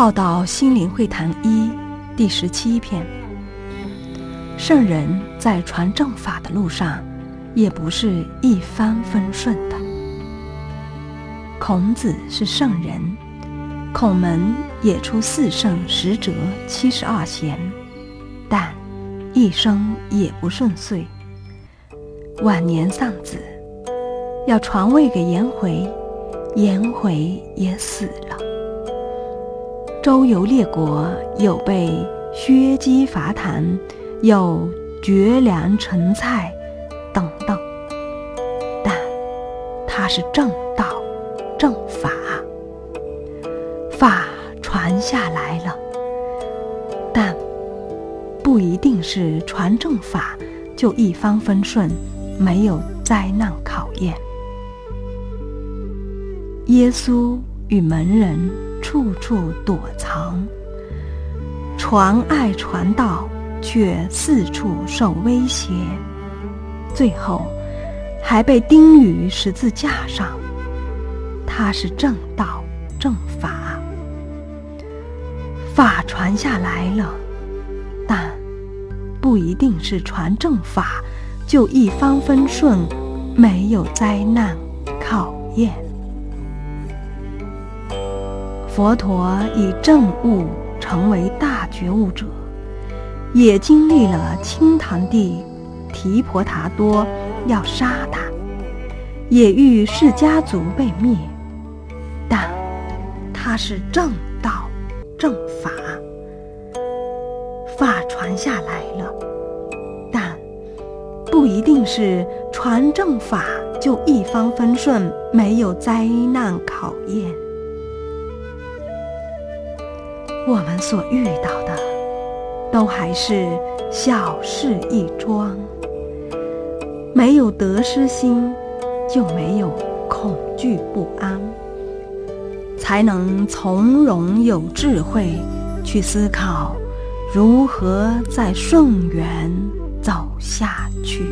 浩道心灵会谈一第十七篇。圣人在传正法的路上，也不是一帆风顺的。孔子是圣人，孔门也出四圣十哲七十二贤，但一生也不顺遂。晚年丧子，要传位给颜回，颜回也死了。周游列国，有被削鸡伐檀，有绝粮成菜，等等。但他是正道、正法，法传下来了，但不一定是传正法就一帆风顺，没有灾难考验。耶稣与门人。处处躲藏，传爱传道，却四处受威胁，最后还被钉于十字架上。他是正道正法，法传下来了，但不一定是传正法就一帆风顺，没有灾难考验。佛陀以正悟成为大觉悟者，也经历了清堂帝提婆达多要杀他，也遇释家族被灭，但他是正道正法，法传下来了，但不一定是传正法就一帆风顺，没有灾难考验。我们所遇到的，都还是小事一桩。没有得失心，就没有恐惧不安，才能从容有智慧去思考如何在顺缘走下去。